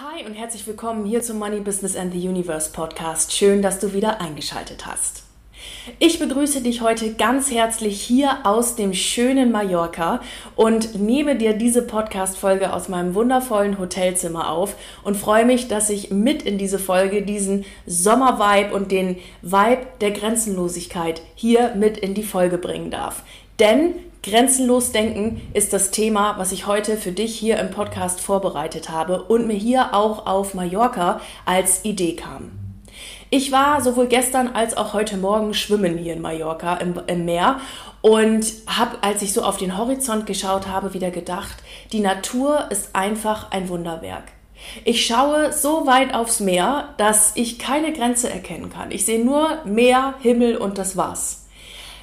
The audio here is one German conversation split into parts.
Hi und herzlich willkommen hier zum Money Business and the Universe Podcast. Schön, dass du wieder eingeschaltet hast. Ich begrüße dich heute ganz herzlich hier aus dem schönen Mallorca und nehme dir diese Podcast-Folge aus meinem wundervollen Hotelzimmer auf und freue mich, dass ich mit in diese Folge diesen Sommer-Vibe und den Vibe der Grenzenlosigkeit hier mit in die Folge bringen darf. Denn Grenzenlos denken ist das Thema, was ich heute für dich hier im Podcast vorbereitet habe und mir hier auch auf Mallorca als Idee kam. Ich war sowohl gestern als auch heute Morgen schwimmen hier in Mallorca im, im Meer und habe, als ich so auf den Horizont geschaut habe, wieder gedacht, die Natur ist einfach ein Wunderwerk. Ich schaue so weit aufs Meer, dass ich keine Grenze erkennen kann. Ich sehe nur Meer, Himmel und das war's.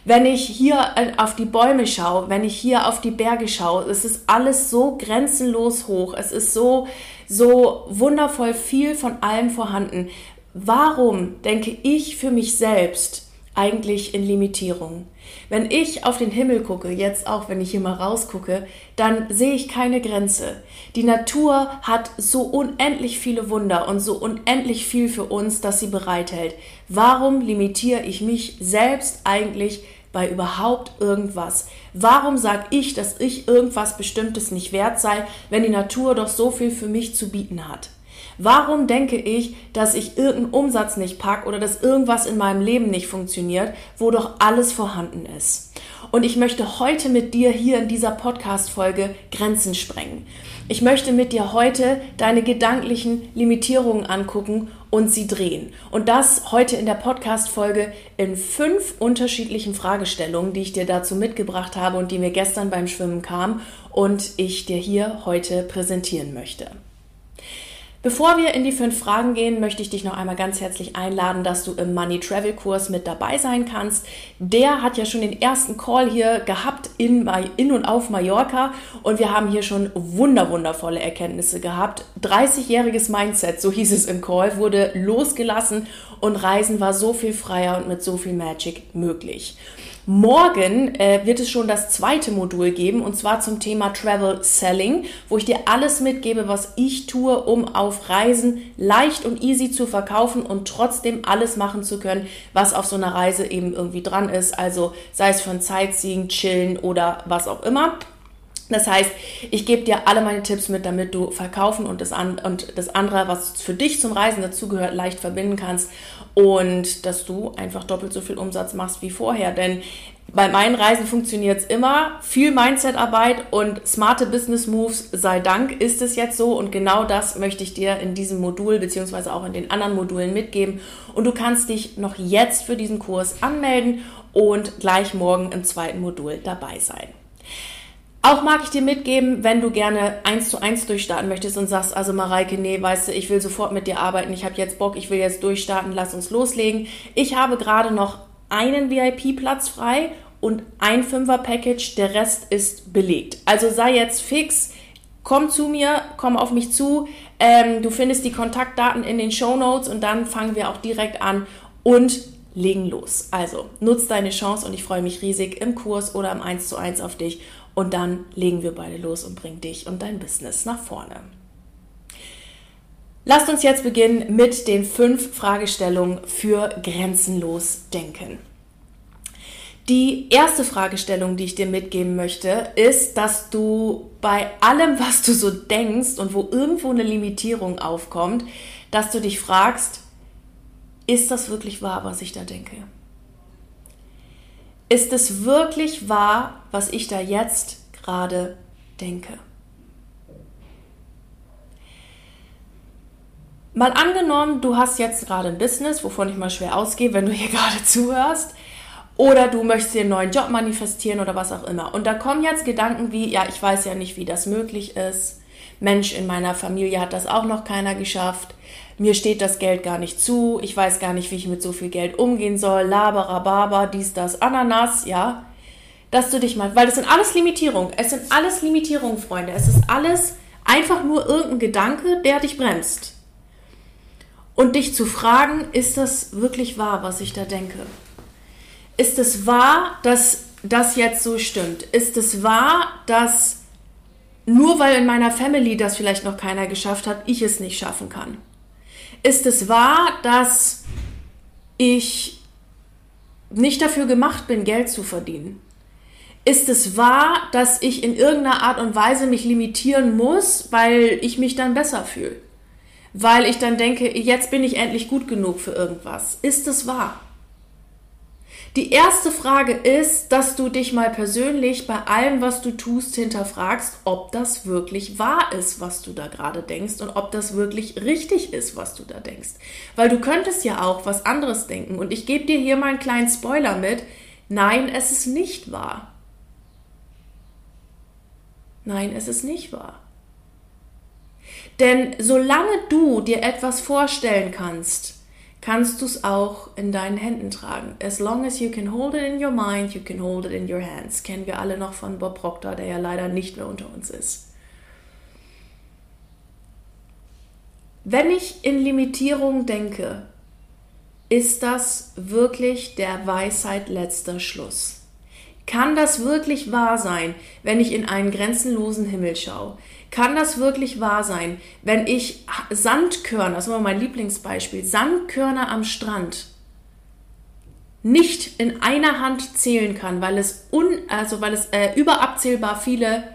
Wenn ich hier auf die Bäume schaue, wenn ich hier auf die Berge schaue, es ist alles so grenzenlos hoch. Es ist so, so wundervoll viel von allem vorhanden. Warum denke ich für mich selbst eigentlich in Limitierung? Wenn ich auf den Himmel gucke, jetzt auch wenn ich hier mal rausgucke, dann sehe ich keine Grenze. Die Natur hat so unendlich viele Wunder und so unendlich viel für uns, dass sie bereithält. Warum limitiere ich mich selbst eigentlich bei überhaupt irgendwas? Warum sage ich, dass ich irgendwas Bestimmtes nicht wert sei, wenn die Natur doch so viel für mich zu bieten hat? Warum denke ich, dass ich irgendeinen Umsatz nicht pack oder dass irgendwas in meinem Leben nicht funktioniert, wo doch alles vorhanden ist? Und ich möchte heute mit dir hier in dieser Podcast-Folge Grenzen sprengen. Ich möchte mit dir heute deine gedanklichen Limitierungen angucken und sie drehen. Und das heute in der Podcast-Folge in fünf unterschiedlichen Fragestellungen, die ich dir dazu mitgebracht habe und die mir gestern beim Schwimmen kamen und ich dir hier heute präsentieren möchte. Bevor wir in die fünf Fragen gehen, möchte ich dich noch einmal ganz herzlich einladen, dass du im Money Travel Kurs mit dabei sein kannst. Der hat ja schon den ersten Call hier gehabt in, in und auf Mallorca und wir haben hier schon wunderwundervolle Erkenntnisse gehabt. 30-jähriges Mindset, so hieß es im Call, wurde losgelassen und Reisen war so viel freier und mit so viel Magic möglich. Morgen äh, wird es schon das zweite Modul geben und zwar zum Thema Travel Selling, wo ich dir alles mitgebe, was ich tue, um auf Reisen leicht und easy zu verkaufen und trotzdem alles machen zu können, was auf so einer Reise eben irgendwie dran ist. Also sei es von Sightseeing, Chillen oder was auch immer. Das heißt, ich gebe dir alle meine Tipps mit, damit du verkaufen und das, an, und das andere, was für dich zum Reisen dazugehört, leicht verbinden kannst und dass du einfach doppelt so viel Umsatz machst wie vorher. Denn bei meinen Reisen funktioniert es immer. Viel Mindset-Arbeit und smarte Business Moves, sei Dank, ist es jetzt so. Und genau das möchte ich dir in diesem Modul beziehungsweise auch in den anderen Modulen mitgeben. Und du kannst dich noch jetzt für diesen Kurs anmelden und gleich morgen im zweiten Modul dabei sein. Auch mag ich dir mitgeben, wenn du gerne eins zu eins durchstarten möchtest und sagst, also Mareike, nee, weißt du, ich will sofort mit dir arbeiten, ich habe jetzt Bock, ich will jetzt durchstarten, lass uns loslegen. Ich habe gerade noch einen VIP-Platz frei und ein Fünfer-Package, der Rest ist belegt. Also sei jetzt fix, komm zu mir, komm auf mich zu. Ähm, du findest die Kontaktdaten in den Show Notes und dann fangen wir auch direkt an und legen los. Also nutz deine Chance und ich freue mich riesig im Kurs oder im 1 zu 1 auf dich und dann legen wir beide los und bringen dich und dein Business nach vorne. Lasst uns jetzt beginnen mit den fünf Fragestellungen für grenzenlos denken. Die erste Fragestellung, die ich dir mitgeben möchte, ist, dass du bei allem, was du so denkst und wo irgendwo eine Limitierung aufkommt, dass du dich fragst, ist das wirklich wahr, was ich da denke? Ist es wirklich wahr, was ich da jetzt gerade denke? Mal angenommen, du hast jetzt gerade ein Business, wovon ich mal schwer ausgehe, wenn du hier gerade zuhörst. Oder du möchtest dir einen neuen Job manifestieren oder was auch immer. Und da kommen jetzt Gedanken wie, ja, ich weiß ja nicht, wie das möglich ist. Mensch, in meiner Familie hat das auch noch keiner geschafft. Mir steht das Geld gar nicht zu. Ich weiß gar nicht, wie ich mit so viel Geld umgehen soll. Laberababa, dies, das, Ananas, ja. Dass du dich mal, weil das sind alles Limitierungen. Es sind alles Limitierungen, Freunde. Es ist alles einfach nur irgendein Gedanke, der dich bremst. Und dich zu fragen, ist das wirklich wahr, was ich da denke? Ist es wahr, dass das jetzt so stimmt? Ist es wahr, dass nur weil in meiner Family das vielleicht noch keiner geschafft hat, ich es nicht schaffen kann? Ist es wahr, dass ich nicht dafür gemacht bin, Geld zu verdienen? Ist es wahr, dass ich in irgendeiner Art und Weise mich limitieren muss, weil ich mich dann besser fühle? Weil ich dann denke, jetzt bin ich endlich gut genug für irgendwas. Ist es wahr? Die erste Frage ist, dass du dich mal persönlich bei allem, was du tust, hinterfragst, ob das wirklich wahr ist, was du da gerade denkst und ob das wirklich richtig ist, was du da denkst. Weil du könntest ja auch was anderes denken. Und ich gebe dir hier mal einen kleinen Spoiler mit. Nein, es ist nicht wahr. Nein, es ist nicht wahr. Denn solange du dir etwas vorstellen kannst, kannst du es auch in deinen Händen tragen. As long as you can hold it in your mind, you can hold it in your hands. Kennen wir alle noch von Bob Proctor, der ja leider nicht mehr unter uns ist. Wenn ich in Limitierung denke, ist das wirklich der Weisheit letzter Schluss? Kann das wirklich wahr sein, wenn ich in einen grenzenlosen Himmel schaue? Kann das wirklich wahr sein, wenn ich Sandkörner, das immer mein Lieblingsbeispiel, Sandkörner am Strand nicht in einer Hand zählen kann, weil es, un, also weil es äh, überabzählbar viele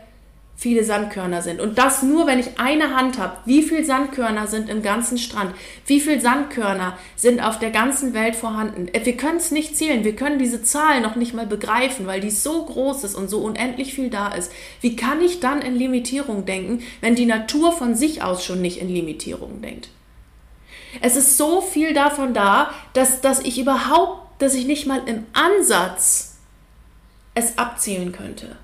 viele Sandkörner sind. Und das nur, wenn ich eine Hand habe. Wie viele Sandkörner sind im ganzen Strand? Wie viele Sandkörner sind auf der ganzen Welt vorhanden? Äh, wir können es nicht zählen. Wir können diese Zahl noch nicht mal begreifen, weil die so groß ist und so unendlich viel da ist. Wie kann ich dann in Limitierung denken, wenn die Natur von sich aus schon nicht in Limitierung denkt? Es ist so viel davon da, dass, dass ich überhaupt, dass ich nicht mal im Ansatz es abzählen könnte.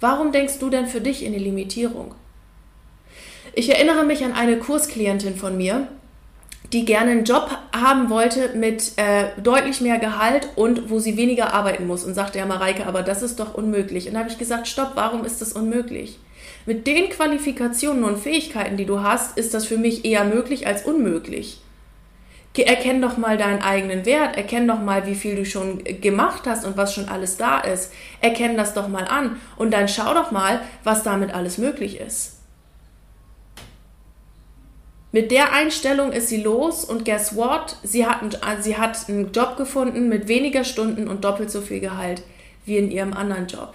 Warum denkst du denn für dich in die Limitierung? Ich erinnere mich an eine Kursklientin von mir, die gerne einen Job haben wollte mit äh, deutlich mehr Gehalt und wo sie weniger arbeiten muss und sagte ja Mareike, aber das ist doch unmöglich. Und da habe ich gesagt, stopp, warum ist das unmöglich? Mit den Qualifikationen und Fähigkeiten, die du hast, ist das für mich eher möglich als unmöglich erkenn doch mal deinen eigenen Wert, erkenn doch mal, wie viel du schon gemacht hast und was schon alles da ist. Erkenn das doch mal an und dann schau doch mal, was damit alles möglich ist. Mit der Einstellung ist sie los und guess what? Sie hat, einen, sie hat einen Job gefunden mit weniger Stunden und doppelt so viel Gehalt wie in ihrem anderen Job.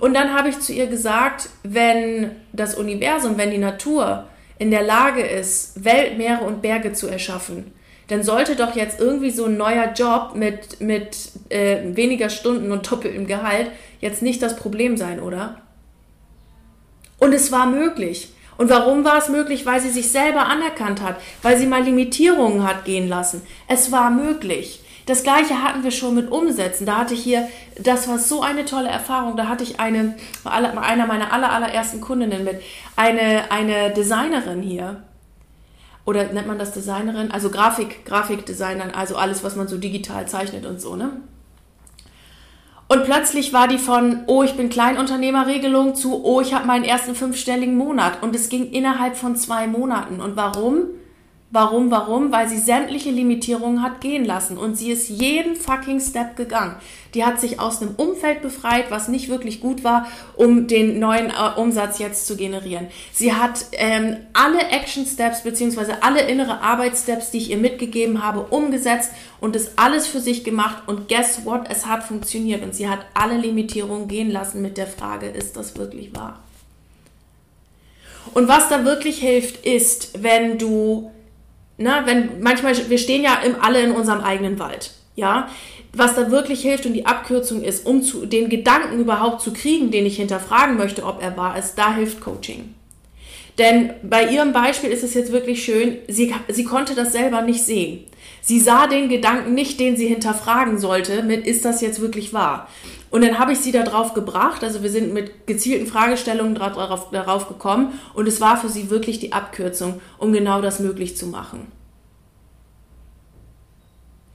Und dann habe ich zu ihr gesagt, wenn das Universum, wenn die Natur in der Lage ist, Welt, Meere und Berge zu erschaffen, dann sollte doch jetzt irgendwie so ein neuer Job mit, mit äh, weniger Stunden und doppeltem Gehalt jetzt nicht das Problem sein, oder? Und es war möglich. Und warum war es möglich? Weil sie sich selber anerkannt hat, weil sie mal Limitierungen hat gehen lassen. Es war möglich. Das gleiche hatten wir schon mit Umsätzen. Da hatte ich hier, das war so eine tolle Erfahrung. Da hatte ich eine, einer meiner aller, allerersten Kundinnen mit, eine, eine Designerin hier. Oder nennt man das Designerin? Also Grafik, Grafikdesignerin, also alles, was man so digital zeichnet und so, ne? Und plötzlich war die von, oh, ich bin Kleinunternehmerregelung zu, oh, ich habe meinen ersten fünfstelligen Monat. Und es ging innerhalb von zwei Monaten. Und warum? Warum, warum? Weil sie sämtliche Limitierungen hat gehen lassen und sie ist jeden fucking Step gegangen. Die hat sich aus einem Umfeld befreit, was nicht wirklich gut war, um den neuen äh, Umsatz jetzt zu generieren. Sie hat ähm, alle Action Steps beziehungsweise alle innere Arbeitssteps, die ich ihr mitgegeben habe, umgesetzt und das alles für sich gemacht und guess what? Es hat funktioniert und sie hat alle Limitierungen gehen lassen mit der Frage, ist das wirklich wahr? Und was da wirklich hilft, ist, wenn du na, wenn manchmal, wir stehen ja im, alle in unserem eigenen Wald, ja. Was da wirklich hilft und die Abkürzung ist, um zu, den Gedanken überhaupt zu kriegen, den ich hinterfragen möchte, ob er wahr ist, da hilft Coaching. Denn bei ihrem Beispiel ist es jetzt wirklich schön, sie, sie konnte das selber nicht sehen. Sie sah den Gedanken nicht, den sie hinterfragen sollte, mit ist das jetzt wirklich wahr? Und dann habe ich sie darauf gebracht, also wir sind mit gezielten Fragestellungen darauf, darauf gekommen und es war für sie wirklich die Abkürzung, um genau das möglich zu machen.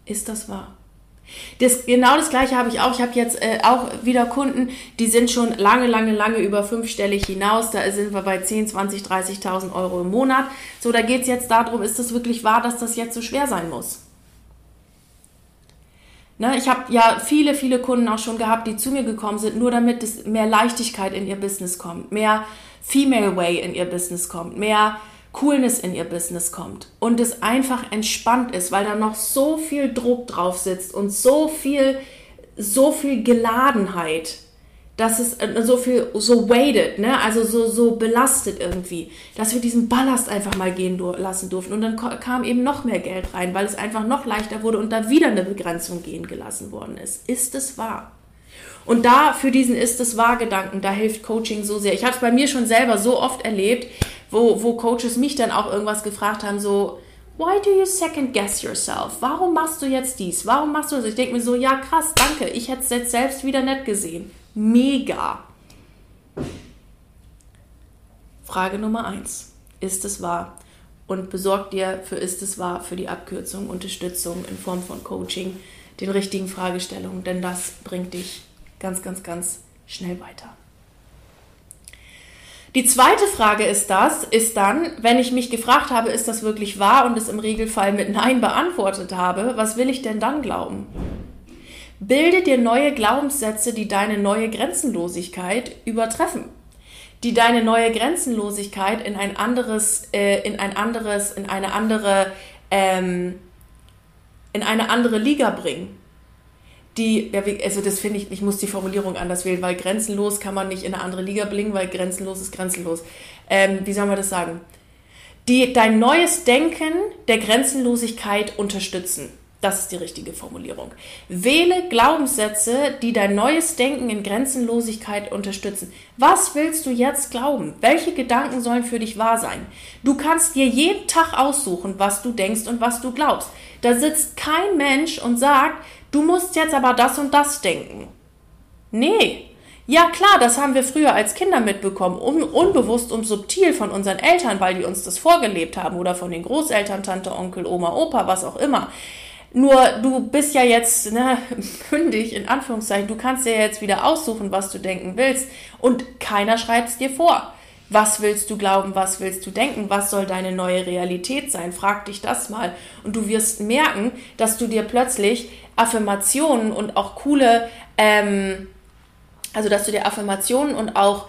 Ist das wahr? Das, genau das gleiche habe ich auch. Ich habe jetzt äh, auch wieder Kunden, die sind schon lange, lange, lange über fünfstellig hinaus. Da sind wir bei 10, 20, 30.000 Euro im Monat. So, da geht es jetzt darum, ist das wirklich wahr, dass das jetzt so schwer sein muss? Ne, ich habe ja viele, viele Kunden auch schon gehabt, die zu mir gekommen sind, nur damit es mehr Leichtigkeit in ihr Business kommt, mehr Female Way in ihr Business kommt, mehr Coolness in ihr Business kommt und es einfach entspannt ist, weil da noch so viel Druck drauf sitzt und so viel, so viel Geladenheit, dass es äh, so viel, so weighted, ne, also so, so belastet irgendwie, dass wir diesen Ballast einfach mal gehen lassen durften und dann kam eben noch mehr Geld rein, weil es einfach noch leichter wurde und da wieder eine Begrenzung gehen gelassen worden ist. Ist es wahr? Und da für diesen Ist es wahr Gedanken, da hilft Coaching so sehr. Ich habe es bei mir schon selber so oft erlebt, wo, wo Coaches mich dann auch irgendwas gefragt haben, so, why do you second guess yourself? Warum machst du jetzt dies? Warum machst du das? Ich denke mir so, ja krass, danke, ich hätte es jetzt selbst wieder nett gesehen. Mega. Frage Nummer eins: Ist es wahr? Und besorg dir für Ist es wahr für die Abkürzung Unterstützung in Form von Coaching, den richtigen Fragestellungen, denn das bringt dich ganz, ganz, ganz schnell weiter. Die zweite Frage ist das, ist dann, wenn ich mich gefragt habe, ist das wirklich wahr und es im Regelfall mit Nein beantwortet habe, was will ich denn dann glauben? Bilde dir neue Glaubenssätze, die deine neue Grenzenlosigkeit übertreffen, die deine neue Grenzenlosigkeit in ein anderes, äh, in ein anderes, in eine andere, ähm, in eine andere Liga bringen die, also das finde ich, ich muss die Formulierung anders wählen, weil grenzenlos kann man nicht in eine andere Liga bringen, weil grenzenlos ist grenzenlos. Ähm, wie soll man das sagen? Die dein neues Denken der Grenzenlosigkeit unterstützen. Das ist die richtige Formulierung. Wähle Glaubenssätze, die dein neues Denken in Grenzenlosigkeit unterstützen. Was willst du jetzt glauben? Welche Gedanken sollen für dich wahr sein? Du kannst dir jeden Tag aussuchen, was du denkst und was du glaubst. Da sitzt kein Mensch und sagt, du musst jetzt aber das und das denken. Nee. Ja klar, das haben wir früher als Kinder mitbekommen, un unbewusst und subtil von unseren Eltern, weil die uns das vorgelebt haben oder von den Großeltern, Tante, Onkel, Oma, Opa, was auch immer. Nur du bist ja jetzt ne, mündig, in Anführungszeichen, du kannst dir jetzt wieder aussuchen, was du denken willst und keiner schreibt es dir vor. Was willst du glauben? Was willst du denken? Was soll deine neue Realität sein? Frag dich das mal. Und du wirst merken, dass du dir plötzlich Affirmationen und auch coole, ähm, also dass du dir Affirmationen und auch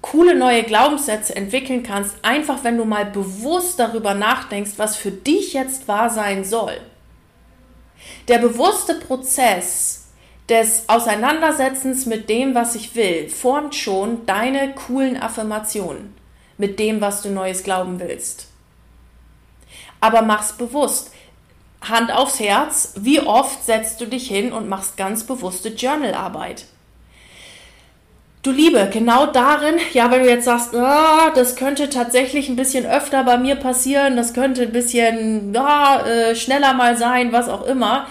coole neue Glaubenssätze entwickeln kannst, einfach wenn du mal bewusst darüber nachdenkst, was für dich jetzt wahr sein soll. Der bewusste Prozess des Auseinandersetzens mit dem, was ich will, formt schon deine coolen Affirmationen mit dem, was du Neues glauben willst. Aber mach's bewusst. Hand aufs Herz, wie oft setzt du dich hin und machst ganz bewusste Journalarbeit? Du Liebe, genau darin, ja, wenn du jetzt sagst, ah, das könnte tatsächlich ein bisschen öfter bei mir passieren, das könnte ein bisschen ah, äh, schneller mal sein, was auch immer,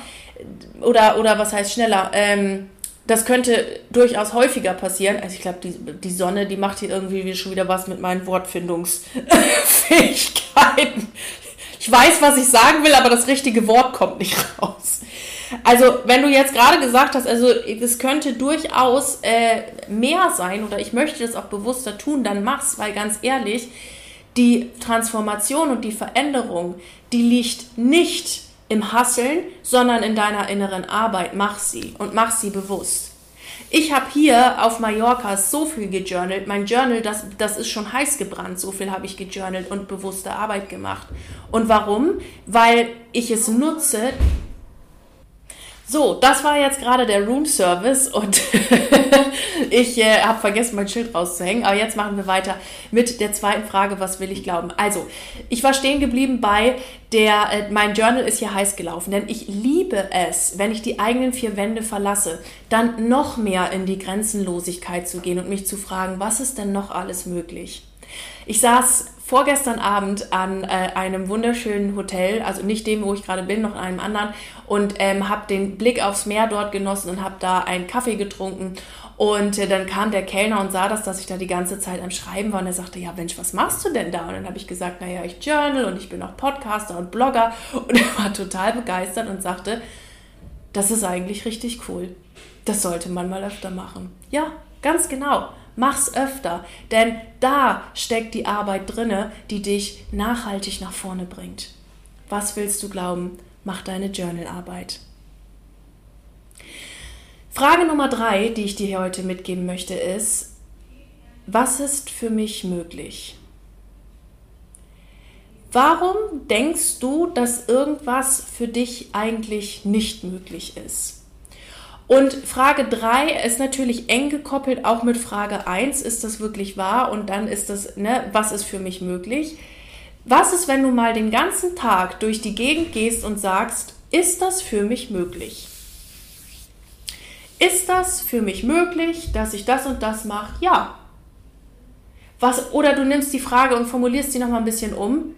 oder, oder was heißt schneller? Ähm, das könnte durchaus häufiger passieren. Also ich glaube, die, die Sonne, die macht hier irgendwie schon wieder was mit meinen Wortfindungsfähigkeiten. Ich weiß, was ich sagen will, aber das richtige Wort kommt nicht raus. Also, wenn du jetzt gerade gesagt hast, also das könnte durchaus äh, mehr sein oder ich möchte das auch bewusster tun, dann mach's, weil ganz ehrlich, die Transformation und die Veränderung, die liegt nicht im Hasseln, sondern in deiner inneren Arbeit. Mach sie und mach sie bewusst. Ich habe hier auf Mallorca so viel gejournalt. Mein Journal, das, das ist schon heiß gebrannt. So viel habe ich gejournalt und bewusste Arbeit gemacht. Und warum? Weil ich es nutze, so, das war jetzt gerade der Room Service und ich äh, habe vergessen, mein Schild rauszuhängen. Aber jetzt machen wir weiter mit der zweiten Frage, was will ich glauben? Also, ich war stehen geblieben bei der, äh, mein Journal ist hier heiß gelaufen, denn ich liebe es, wenn ich die eigenen vier Wände verlasse, dann noch mehr in die Grenzenlosigkeit zu gehen und mich zu fragen, was ist denn noch alles möglich? Ich saß vorgestern Abend an äh, einem wunderschönen Hotel, also nicht dem, wo ich gerade bin, noch in einem anderen, und ähm, habe den Blick aufs Meer dort genossen und habe da einen Kaffee getrunken. Und äh, dann kam der Kellner und sah das, dass ich da die ganze Zeit am Schreiben war und er sagte, ja Mensch, was machst du denn da? Und dann habe ich gesagt, naja, ich journal und ich bin auch Podcaster und Blogger. Und er war total begeistert und sagte, das ist eigentlich richtig cool. Das sollte man mal öfter machen. Ja, ganz genau. Mach's öfter, denn da steckt die Arbeit drinne, die dich nachhaltig nach vorne bringt. Was willst du glauben? Mach deine Journalarbeit. Frage Nummer drei, die ich dir heute mitgeben möchte, ist, was ist für mich möglich? Warum denkst du, dass irgendwas für dich eigentlich nicht möglich ist? Und Frage 3 ist natürlich eng gekoppelt auch mit Frage 1, ist das wirklich wahr? Und dann ist das, ne, was ist für mich möglich? Was ist, wenn du mal den ganzen Tag durch die Gegend gehst und sagst, ist das für mich möglich? Ist das für mich möglich, dass ich das und das mache? Ja. Was, oder du nimmst die Frage und formulierst sie nochmal ein bisschen um.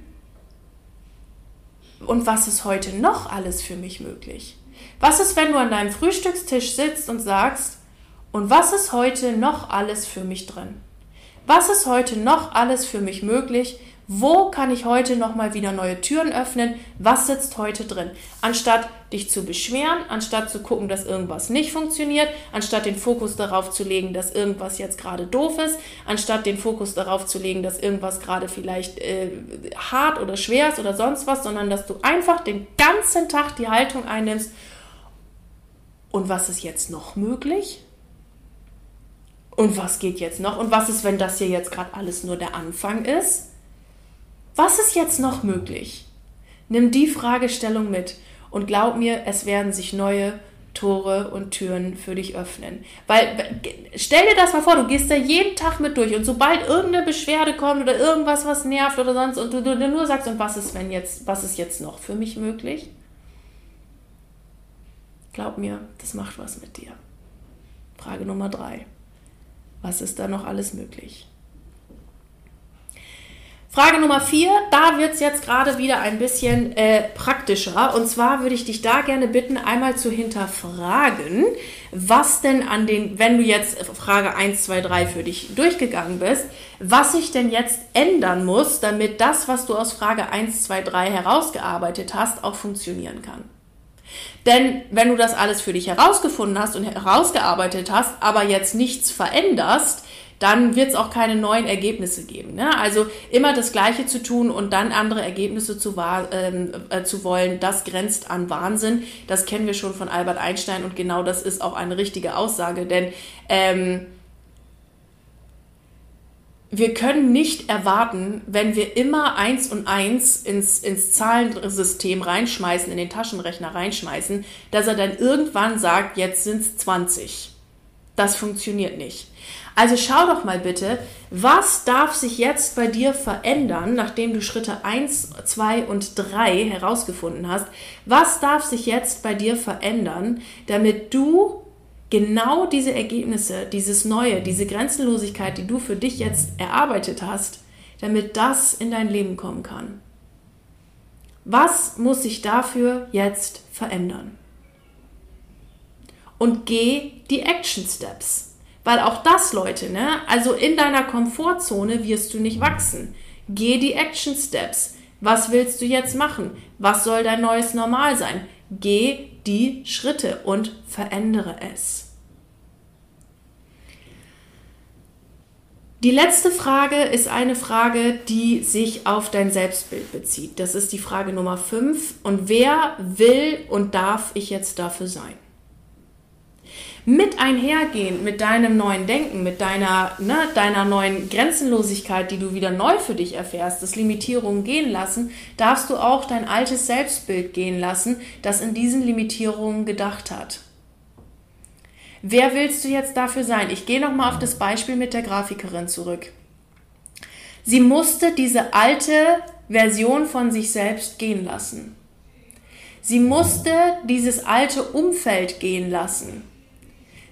Und was ist heute noch alles für mich möglich? Was ist, wenn du an deinem Frühstückstisch sitzt und sagst, und was ist heute noch alles für mich drin? Was ist heute noch alles für mich möglich? Wo kann ich heute noch mal wieder neue Türen öffnen? Was sitzt heute drin? Anstatt dich zu beschweren, anstatt zu gucken, dass irgendwas nicht funktioniert, anstatt den Fokus darauf zu legen, dass irgendwas jetzt gerade doof ist, anstatt den Fokus darauf zu legen, dass irgendwas gerade vielleicht äh, hart oder schwer ist oder sonst was, sondern dass du einfach den ganzen Tag die Haltung einnimmst und was ist jetzt noch möglich? Und was geht jetzt noch? Und was ist, wenn das hier jetzt gerade alles nur der Anfang ist? Was ist jetzt noch möglich? Nimm die Fragestellung mit und glaub mir, es werden sich neue Tore und Türen für dich öffnen. Weil stell dir das mal vor, du gehst da jeden Tag mit durch und sobald irgendeine Beschwerde kommt oder irgendwas, was nervt oder sonst und du, du nur sagst, und was ist, wenn jetzt, was ist jetzt noch für mich möglich? Glaub mir, das macht was mit dir. Frage Nummer drei. Was ist da noch alles möglich? Frage Nummer vier, da wird es jetzt gerade wieder ein bisschen äh, praktischer. Und zwar würde ich dich da gerne bitten, einmal zu hinterfragen, was denn an den, wenn du jetzt Frage 1, 2, 3 für dich durchgegangen bist, was sich denn jetzt ändern muss, damit das, was du aus Frage 1, 2, 3 herausgearbeitet hast, auch funktionieren kann. Denn wenn du das alles für dich herausgefunden hast und herausgearbeitet hast, aber jetzt nichts veränderst, dann wird es auch keine neuen Ergebnisse geben. Ne? Also immer das Gleiche zu tun und dann andere Ergebnisse zu, ähm, äh, zu wollen, das grenzt an Wahnsinn. Das kennen wir schon von Albert Einstein und genau das ist auch eine richtige Aussage, denn ähm, wir können nicht erwarten, wenn wir immer eins und eins ins, ins Zahlensystem reinschmeißen, in den Taschenrechner reinschmeißen, dass er dann irgendwann sagt, jetzt sind es 20. Das funktioniert nicht. Also schau doch mal bitte, was darf sich jetzt bei dir verändern, nachdem du Schritte 1, 2 und 3 herausgefunden hast? Was darf sich jetzt bei dir verändern, damit du genau diese Ergebnisse, dieses Neue, diese Grenzenlosigkeit, die du für dich jetzt erarbeitet hast, damit das in dein Leben kommen kann. Was muss sich dafür jetzt verändern? Und geh die Action Steps. Weil auch das, Leute, ne? Also in deiner Komfortzone wirst du nicht wachsen. Geh die Action Steps. Was willst du jetzt machen? Was soll dein neues Normal sein? Geh die Schritte und verändere es. Die letzte Frage ist eine Frage, die sich auf dein Selbstbild bezieht. Das ist die Frage Nummer 5. Und wer will und darf ich jetzt dafür sein? Mit einhergehend mit deinem neuen Denken, mit deiner, ne, deiner neuen Grenzenlosigkeit, die du wieder neu für dich erfährst, das Limitierungen gehen lassen, darfst du auch dein altes Selbstbild gehen lassen, das in diesen Limitierungen gedacht hat. Wer willst du jetzt dafür sein? Ich gehe nochmal auf das Beispiel mit der Grafikerin zurück. Sie musste diese alte Version von sich selbst gehen lassen. Sie musste dieses alte Umfeld gehen lassen.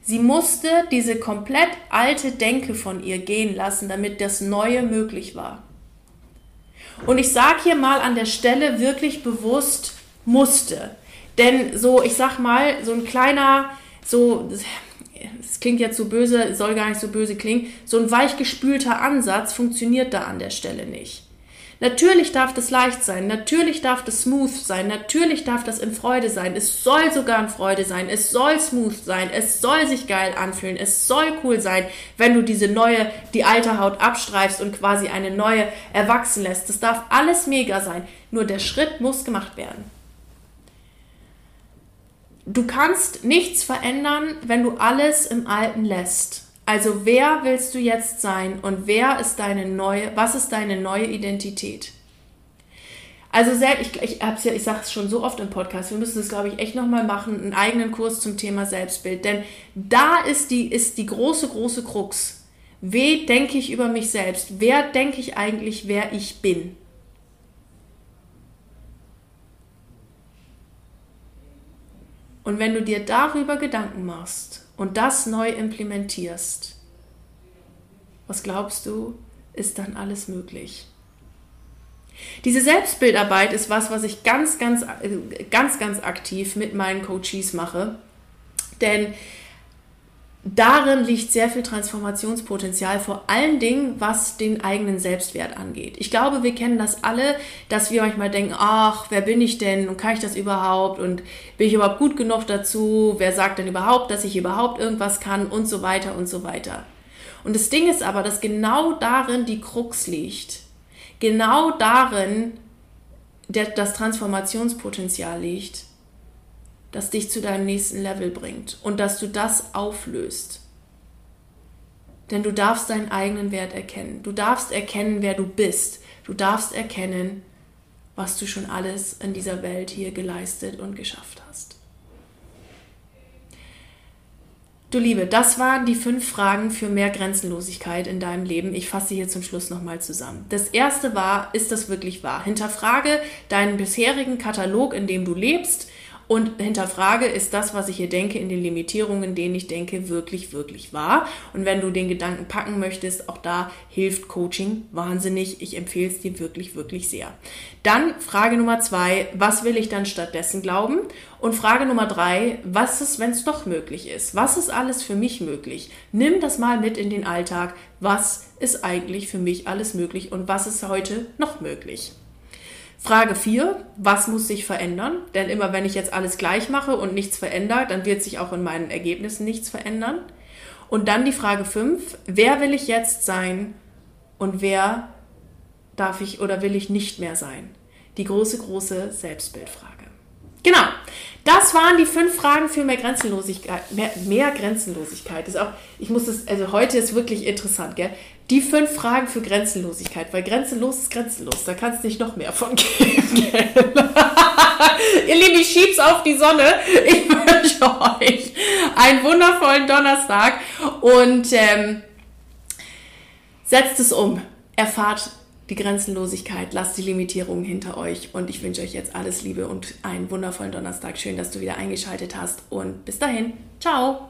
Sie musste diese komplett alte Denke von ihr gehen lassen, damit das Neue möglich war. Und ich sage hier mal an der Stelle wirklich bewusst musste. Denn so, ich sag mal, so ein kleiner, so, es klingt jetzt so böse, soll gar nicht so böse klingen, so ein weichgespülter Ansatz funktioniert da an der Stelle nicht. Natürlich darf das leicht sein, natürlich darf das smooth sein, natürlich darf das in Freude sein. Es soll sogar in Freude sein, es soll smooth sein, es soll sich geil anfühlen, es soll cool sein, wenn du diese neue, die alte Haut abstreifst und quasi eine neue erwachsen lässt. Das darf alles mega sein, nur der Schritt muss gemacht werden. Du kannst nichts verändern, wenn du alles im Alten lässt. Also wer willst du jetzt sein und wer ist deine neue, was ist deine neue Identität? Also selbst, ich, ich, ja, ich sage es schon so oft im Podcast, wir müssen das, glaube ich, echt nochmal machen, einen eigenen Kurs zum Thema Selbstbild. Denn da ist die, ist die große, große Krux. Wie denke ich über mich selbst? Wer denke ich eigentlich, wer ich bin? Und wenn du dir darüber Gedanken machst und das neu implementierst, was glaubst du, ist dann alles möglich? Diese Selbstbildarbeit ist was, was ich ganz, ganz, ganz, ganz aktiv mit meinen Coaches mache. Denn darin liegt sehr viel Transformationspotenzial, vor allen Dingen, was den eigenen Selbstwert angeht. Ich glaube, wir kennen das alle, dass wir manchmal denken, ach, wer bin ich denn und kann ich das überhaupt und bin ich überhaupt gut genug dazu? Wer sagt denn überhaupt, dass ich überhaupt irgendwas kann und so weiter und so weiter. Und das Ding ist aber, dass genau darin die Krux liegt. Genau darin der, das Transformationspotenzial liegt das dich zu deinem nächsten Level bringt und dass du das auflöst. Denn du darfst deinen eigenen Wert erkennen. Du darfst erkennen, wer du bist. Du darfst erkennen, was du schon alles in dieser Welt hier geleistet und geschafft hast. Du Liebe, das waren die fünf Fragen für mehr Grenzenlosigkeit in deinem Leben. Ich fasse hier zum Schluss nochmal zusammen. Das erste war, ist das wirklich wahr? Hinterfrage deinen bisherigen Katalog, in dem du lebst und hinterfrage, ist das, was ich hier denke, in den Limitierungen, denen ich denke, wirklich, wirklich wahr? Und wenn du den Gedanken packen möchtest, auch da hilft Coaching wahnsinnig. Ich empfehle es dir wirklich, wirklich sehr. Dann Frage Nummer zwei, was will ich dann stattdessen glauben? Und Frage Nummer drei, was ist, wenn es doch möglich ist? Was ist alles für mich möglich? Nimm das mal mit in den Alltag. Was ist eigentlich für mich alles möglich und was ist heute noch möglich? Frage 4, was muss sich verändern? Denn immer wenn ich jetzt alles gleich mache und nichts verändert, dann wird sich auch in meinen Ergebnissen nichts verändern. Und dann die Frage 5, wer will ich jetzt sein und wer darf ich oder will ich nicht mehr sein? Die große, große Selbstbildfrage. Genau, das waren die fünf Fragen für mehr Grenzenlosigkeit. Mehr, mehr Grenzenlosigkeit ist auch, ich muss es, also heute ist wirklich interessant, gell? Die fünf Fragen für Grenzenlosigkeit, weil grenzenlos ist grenzenlos, da kann es nicht noch mehr von geben. Ihr Lieben, ich schieb's auf die Sonne. Ich wünsche euch einen wundervollen Donnerstag und ähm, setzt es um. Erfahrt die Grenzenlosigkeit, lasst die Limitierungen hinter euch und ich wünsche euch jetzt alles Liebe und einen wundervollen Donnerstag. Schön, dass du wieder eingeschaltet hast und bis dahin. Ciao!